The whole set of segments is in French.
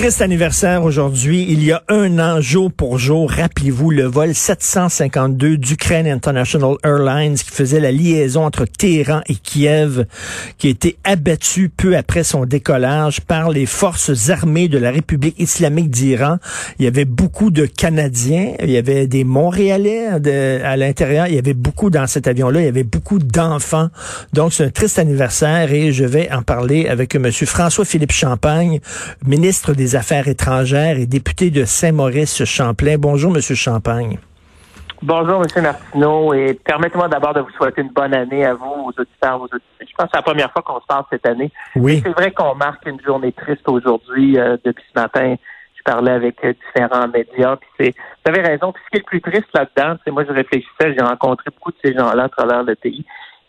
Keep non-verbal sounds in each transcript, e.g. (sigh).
Triste anniversaire aujourd'hui. Il y a un an, jour pour jour, rappelez-vous, le vol 752 d'Ukraine International Airlines qui faisait la liaison entre Téhéran et Kiev, qui a été abattu peu après son décollage par les forces armées de la République islamique d'Iran. Il y avait beaucoup de Canadiens, il y avait des Montréalais à l'intérieur, il y avait beaucoup dans cet avion-là, il y avait beaucoup d'enfants. Donc, c'est un triste anniversaire et je vais en parler avec M. François-Philippe Champagne, ministre des Affaires étrangères et député de Saint-Maurice-Champlain. Bonjour, M. Champagne. Bonjour, M. Martineau, et permettez-moi d'abord de vous souhaiter une bonne année à vous, aux auditeurs, aux auditeurs. Je pense que c'est la première fois qu'on se parle cette année. Oui. C'est vrai qu'on marque une journée triste aujourd'hui. euh, depuis ce matin, je parlais avec euh, différents médias. Puis vous avez raison. Puis ce qui est le plus triste là-dedans, c'est moi je réfléchissais, j'ai rencontré beaucoup de ces gens-là à travers le pays.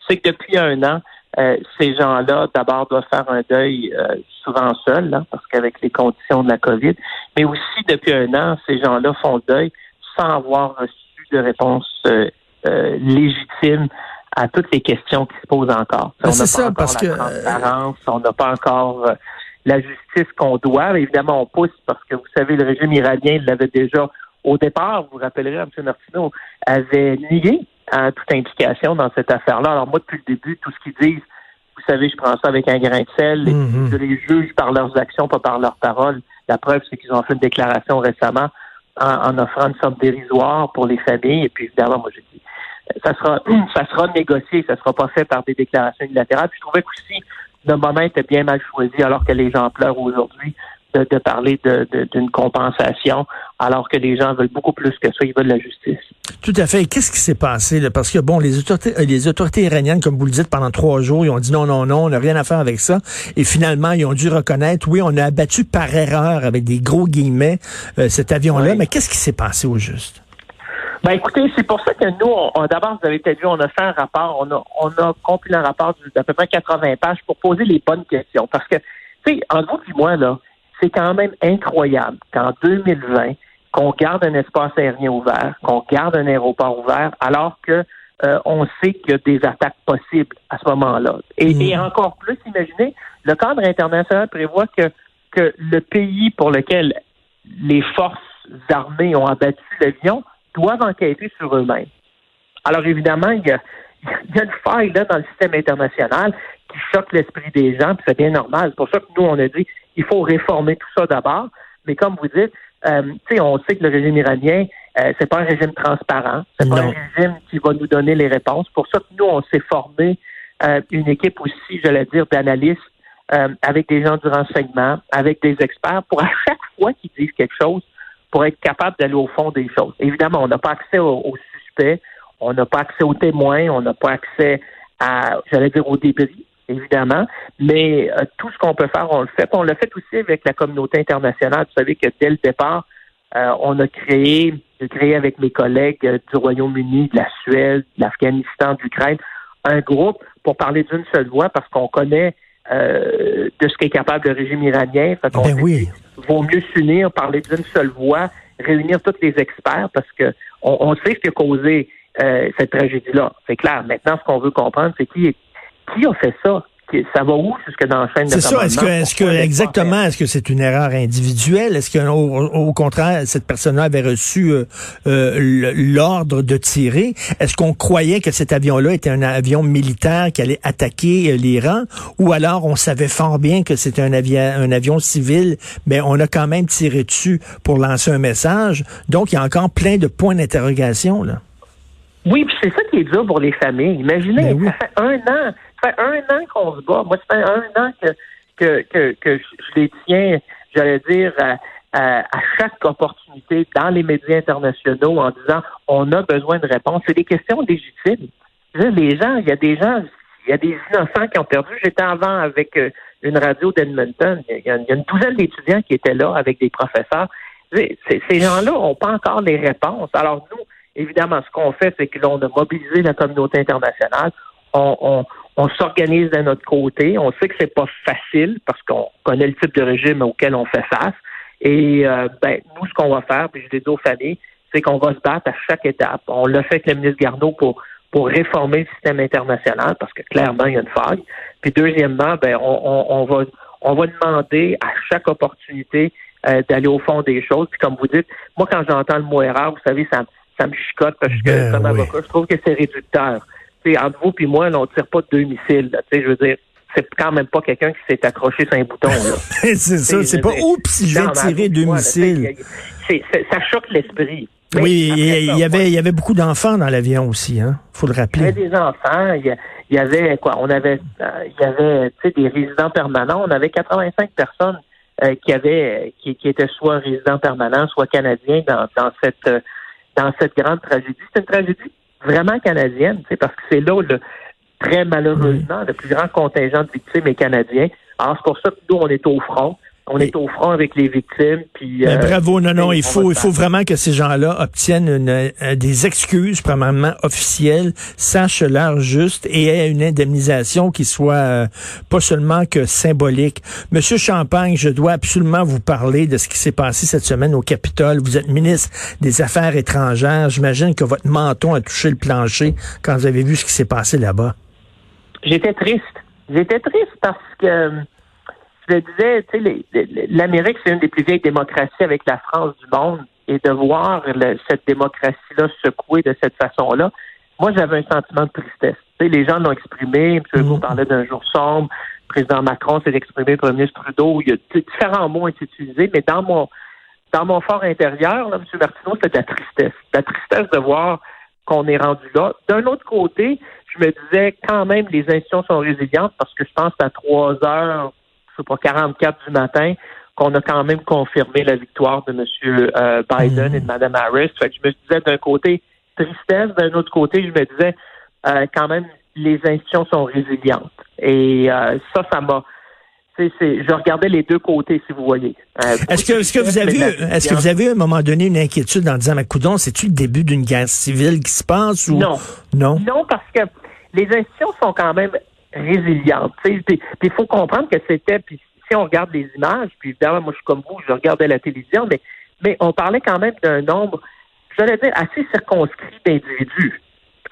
C'est que depuis un an, euh, ces gens-là, d'abord, doivent faire un deuil euh, souvent seuls, là, parce qu'avec les conditions de la COVID, mais aussi depuis un an, ces gens-là font le deuil sans avoir reçu de réponse euh, euh, légitime à toutes les questions qui se posent encore. Ben, On n'a ça, pas encore parce la que, transparence, on n'a pas encore euh, la justice qu'on doit. Évidemment, on pousse parce que vous savez, le régime iranien l'avait déjà au départ, vous vous rappellerez, M. Martineau, avait nié hein, toute implication dans cette affaire-là. Alors moi, depuis le début, tout ce qu'ils disent, vous savez, je prends ça avec un grain de sel. Mhm. Je les juge par leurs actions, pas par leurs paroles. La preuve, c'est qu'ils ont fait une déclaration récemment en, en offrant une somme dérisoire pour les familles. Et puis, évidemment, moi, j'ai dit, ça sera, (clears throat) ça sera négocié, ça sera pas fait par des déclarations unilatérales. Puis, je trouvais qu'aussi, le moment était bien mal choisi, alors que les gens pleurent aujourd'hui de, de parler de- de- d'une compensation, alors que les gens veulent beaucoup plus que ça, ils veulent la justice. Tout à fait. Qu'est-ce qui s'est passé? Là? Parce que, bon, les autorités, euh, les autorités iraniennes, comme vous le dites, pendant trois jours, ils ont dit non, non, non, on n'a rien à faire avec ça. Et finalement, ils ont dû reconnaître, oui, on a abattu par erreur, avec des gros guillemets, euh, cet avion-là. Oui. Mais qu'est-ce qui s'est passé au juste? Ben écoutez, c'est pour ça que nous, on, on- d'abord, vous avez peut-être vu, on a fait un rapport, on a, on a compilé un rapport d'à peu près 80 pages pour poser les bonnes questions. Parce que, tu sais, en vous et moi, là, c'est quand même incroyable qu'en 2020, qu'on garde un espace aérien ouvert, qu'on garde un aéroport ouvert, alors que euh, on sait qu'il y a des attaques possibles à ce moment-là. Et, Mm. et encore plus, imaginez, le cadre international prévoit que, que le pays pour lequel les forces armées ont abattu l'avion doivent enquêter sur eux-mêmes. Alors évidemment, il y a, (laughs) il y a une faille là dans le système international qui choque l'esprit des gens, puis c'est bien normal. C'est pour ça que nous, on a dit il faut réformer tout ça d'abord. Mais comme vous dites, euh, on sait que le régime iranien, euh, c'est pas un régime transparent, c'est pas un régime qui va nous donner les réponses. Pour ça que nous, on s'est formé euh, une équipe aussi, j'allais dire, d'analystes euh, avec des gens du renseignement, avec des experts, pour à chaque fois qu'ils disent quelque chose, pour être capable d'aller au fond des choses. Évidemment, on n'a pas accès aux, aux suspects, on n'a pas accès aux témoins, on n'a pas accès à, j'allais dire, aux débris, évidemment, mais euh, tout ce qu'on peut faire, on le fait. Puis On l'a fait aussi avec la communauté internationale. Vous savez que dès le départ, euh, on a créé, j'ai créé avec mes collègues euh, du Royaume-Uni, de la Suède, de l'Afghanistan, d'Ukraine, un groupe pour parler d'une seule voix parce qu'on connaît euh, de ce qu'est capable le régime iranien. Fait qu'on Ben oui. vaut mieux s'unir, parler d'une seule voix, réunir tous les experts parce que on, on sait ce qui a causé euh, cette tragédie-là. C'est clair. Maintenant, ce qu'on veut comprendre, c'est qui, qui a fait ça? Ça va où jusque dans la chaîne de C'est ça. Est-ce que, est-ce que, exactement, est-ce que c'est une erreur individuelle? Est-ce que, au, au contraire, cette personne-là avait reçu euh, euh, l'ordre de tirer? Est-ce qu'on croyait que cet avion-là était un avion militaire qui allait attaquer euh, l'Iran? Ou alors on savait fort bien que c'était un, avion un avion civil, mais on a quand même tiré dessus pour lancer un message. Donc, il y a encore plein de points d'interrogation, là. Oui, puis c'est ça qui est dur pour les familles. Imaginez, Ben oui. ça fait un an, fait un an qu'on se bat. Moi, ça fait un an que, que, que, que je les tiens, j'allais dire, à, chaque opportunité dans les médias internationaux en disant on a besoin de réponses. C'est des questions légitimes. Les gens, il y a des gens, il y a des innocents qui ont perdu. J'étais avant avec euh, une radio d'Edmonton. Il y, a, une douzaine d'étudiants qui étaient là avec des professeurs. Ces gens-là n'ont pas encore les réponses. Alors nous, évidemment, ce qu'on fait, c'est que là, on a mobilisé la communauté internationale. On, on, on s'organise de notre côté. On sait que c'est pas facile parce qu'on connaît le type de régime auquel on fait face. Et euh, ben, nous, ce qu'on va faire, puis je l'ai dit aux familles, c'est qu'on va se battre à chaque étape. On l'a fait avec le ministre Garneau pour pour réformer le système international, parce que clairement, il y a une faille. Puis deuxièmement, ben, on, on, va on va demander à chaque opportunité euh, d'aller au fond des choses. Puis comme vous dites, moi, quand j'entends le mot erreur, vous savez, ça, ça me chicote parce que Ben comme oui. avocat, je trouve que c'est réducteur. Sais, entre vous puis moi, là, on tire pas de deux missiles. Tu sais, je veux dire, c'est quand même pas quelqu'un qui s'est accroché sur un bouton. (laughs) C'est ça, c'est pas oups, mais tirer deux là, missiles. ça choque l'esprit. Oui, il y, avait, il y avait beaucoup d'enfants dans l'avion aussi, hein. Faut le Il y rappeler. avait des enfants, il y, avait quoi On avait, euh, il y avait, tu sais, des résidents permanents. On avait 85 personnes euh, qui avaient, qui, qui étaient soit résidents permanents, soit canadiens dans, dans cette, euh, dans cette grande tragédie. C'est une tragédie vraiment canadienne, tu sais, parce que c'est là le, très malheureusement le plus grand contingent de victimes est canadien. Alors c'est pour ça que nous on est au front. On est au front avec les victimes. Puis, euh, bravo, non, non, on il faut, il faut vraiment que ces gens-là obtiennent une, euh, des excuses, premièrement officielles, sachent l'heure juste et aient une indemnisation qui soit euh, pas seulement que symbolique. Monsieur Champagne, je dois absolument vous parler de ce qui s'est passé cette semaine au Capitole. Vous êtes ministre des Affaires étrangères. J'imagine que votre menton a touché le plancher quand vous avez vu ce qui s'est passé là-bas. J'étais triste. J'étais triste parce que je le disais, tu l'Amérique, c'est une des plus vieilles démocraties avec la France du monde. Et de voir le- cette démocratie-là secouer de cette façon-là, moi, j'avais un sentiment de tristesse. Tu sais, les gens l'ont exprimé. M. Legault Mhm. parlait d'un jour sombre. Le président Macron s'est exprimé, le premier ministre Trudeau. Il y a tu différents mots ont été utilisés, mais dans mon dans mon fort intérieur, là, M. Martineau, c'était de la tristesse. De la tristesse de voir qu'on est rendu là. D'un autre côté, je me disais quand même les institutions sont résilientes parce que je pense à 3 heures, sais pas, 44 du matin, qu'on a quand même confirmé la victoire de M. euh, Biden Mhm. et de Mme Harris. Fait que je me disais d'un côté tristesse, d'un autre côté, je me disais euh, quand même les institutions sont résilientes. Et euh, ça, ça m'a je regardais les deux côtés, si vous voyez. Euh, Est-ce que, est-ce que vous avez, est-ce que vous avez à un moment donné une inquiétude en disant, mais coudon, c'est-tu le début d'une guerre civile qui se passe ou Non. non? Non, parce que les institutions sont quand même puis il faut comprendre que c'était, puis si on regarde les images, puis évidemment, moi je suis comme vous, je regardais la télévision, mais, mais on parlait quand même d'un nombre, j'allais dire, assez circonscrit d'individus.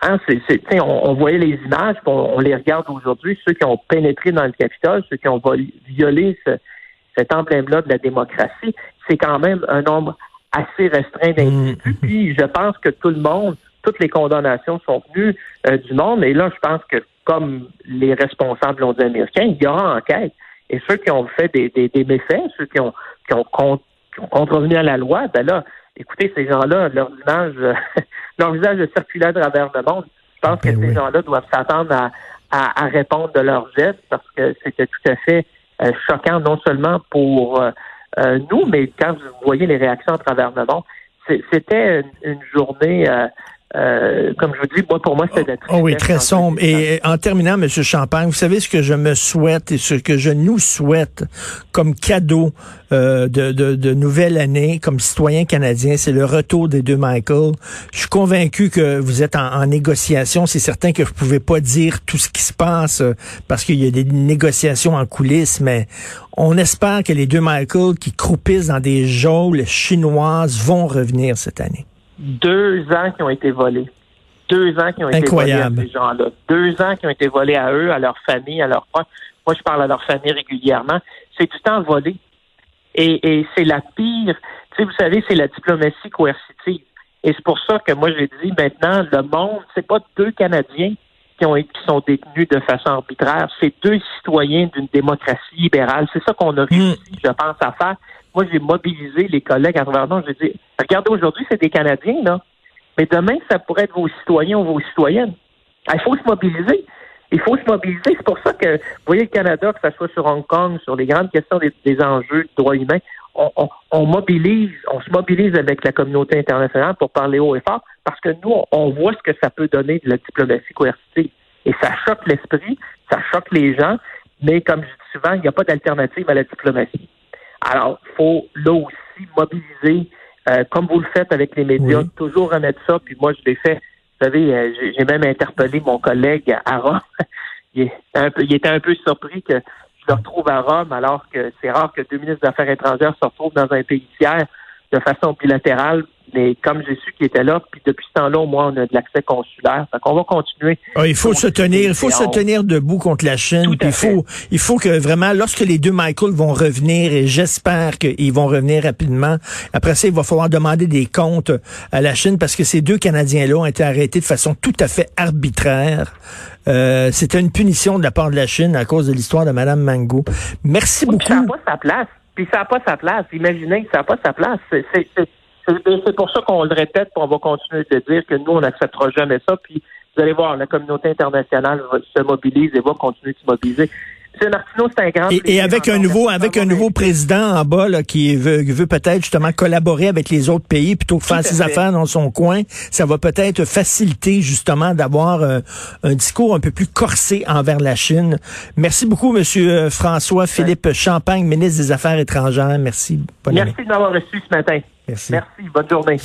Hein, c'est, c'est- on, on voyait les images, puis on, on les regarde aujourd'hui, ceux qui ont pénétré dans le Capitole, ceux qui ont violé ce- cet emblème-là de la démocratie, c'est quand même un nombre assez restreint d'individus. Puis je pense que tout le monde, toutes les condamnations sont venues euh, du monde. Et là, je pense que comme les responsables l'ont dit américains, il y aura enquête. Et ceux qui ont fait des, des, des méfaits, ceux qui ont, qui ont, con- qui ont contrevenu à la loi, ben là, écoutez, ces gens-là, leur image, euh, (laughs) leur visage circulait à travers le monde. Je pense Ben que ces gens-là doivent s'attendre à, à, à répondre de leurs gestes parce que c'était tout à fait euh, choquant, non seulement pour euh, euh, nous, mais quand vous voyez les réactions à travers le monde, c'était une, une journée, euh, comme je vous dis, moi, pour moi, de la Oh oui, tristesse très sombre. Et en terminant, Monsieur Champagne, vous savez ce que je me souhaite et ce que je nous souhaite comme cadeau euh, de, de, de nouvelle année, comme citoyen canadien, c'est le retour des deux Michael. Je suis convaincu que vous êtes en, en négociation. C'est certain que je pouvais pas dire tout ce qui se passe euh, parce qu'il y a des négociations en coulisses, mais on espère que les deux Michael qui croupissent dans des geôles chinoises vont revenir cette année. Deux ans qui ont été volés. Deux ans qui ont été volés à ces gens-là. Deux ans qui ont été volés à eux, à leur famille, à leurs proches. Moi, je parle à leur famille régulièrement. C'est du temps volé. Et, et c'est la pire. Tu sais, vous savez, c'est la diplomatie coercitive. Et c'est pour ça que moi, j'ai dit maintenant, le monde, c'est pas deux Canadiens qui, ont, été- qui sont détenus de façon arbitraire. C'est deux citoyens d'une démocratie libérale. C'est ça qu'on a réussi, je pense, à faire. Moi, j'ai mobilisé les collègues à travers le. J'ai dit, regardez, aujourd'hui, c'est des Canadiens, là. Mais demain, ça pourrait être vos citoyens ou vos citoyennes. Ah, Il faut se mobiliser. Il faut se mobiliser. C'est pour ça que, vous voyez, le Canada, que ce soit sur Hong Kong, sur les grandes questions des, enjeux de droits humains, on, mobilise, on se mobilise avec la communauté internationale pour parler haut et fort, parce que nous, on voit ce que ça peut donner de la diplomatie coercitive. Et ça choque l'esprit, ça choque les gens, mais comme je dis souvent, il n'y a pas d'alternative à la diplomatie. Alors, il faut là aussi mobiliser, euh, comme vous le faites avec les médias, Oui. toujours remettre ça. Puis moi, je l'ai fait. Vous savez, euh, j'ai j'ai même interpellé mon collègue à Rome. (laughs) il, est un peu, il était un peu surpris que je le retrouve à Rome, alors que c'est rare que deux ministres des Affaires étrangères se retrouvent dans un pays tiers. De façon bilatérale mais comme j'ai su qu'il était là, puis depuis ce temps-là, au moins, on a de l'accès consulaire. Fait qu'on va continuer. Ah, il faut se tenir, il faut se tenir debout contre la Chine. il faut, il faut que vraiment, lorsque les deux Michael vont revenir, et j'espère qu'ils vont revenir rapidement, après ça, il va falloir demander des comptes à la Chine parce que ces deux Canadiens-là ont été arrêtés de façon tout à fait arbitraire. Euh, C'était une punition de la part de la Chine à cause de l'histoire de Mme Mango. Merci beaucoup. Ça n'a pas sa place. Puis ça n'a pas sa place. Imaginez que ça n'a pas sa place. C'est pour ça qu'on le répète, puis on va continuer de dire que nous, on n'acceptera jamais ça. Puis vous allez voir, la communauté internationale se mobilise et va continuer de se mobiliser. M. Martineau, c'est un grand et, et, avec un nouveau, avec un nouveau président en bas là, qui veut, veut peut-être justement collaborer avec les autres pays plutôt que faire ses affaires dans son coin, ça va peut-être faciliter justement d'avoir euh, un discours un peu plus corsé envers la Chine. Merci beaucoup, Monsieur euh, François Philippe Champagne, ministre des Affaires étrangères. Merci. Merci de m'avoir reçu ce matin. Merci. Merci. Bonne journée.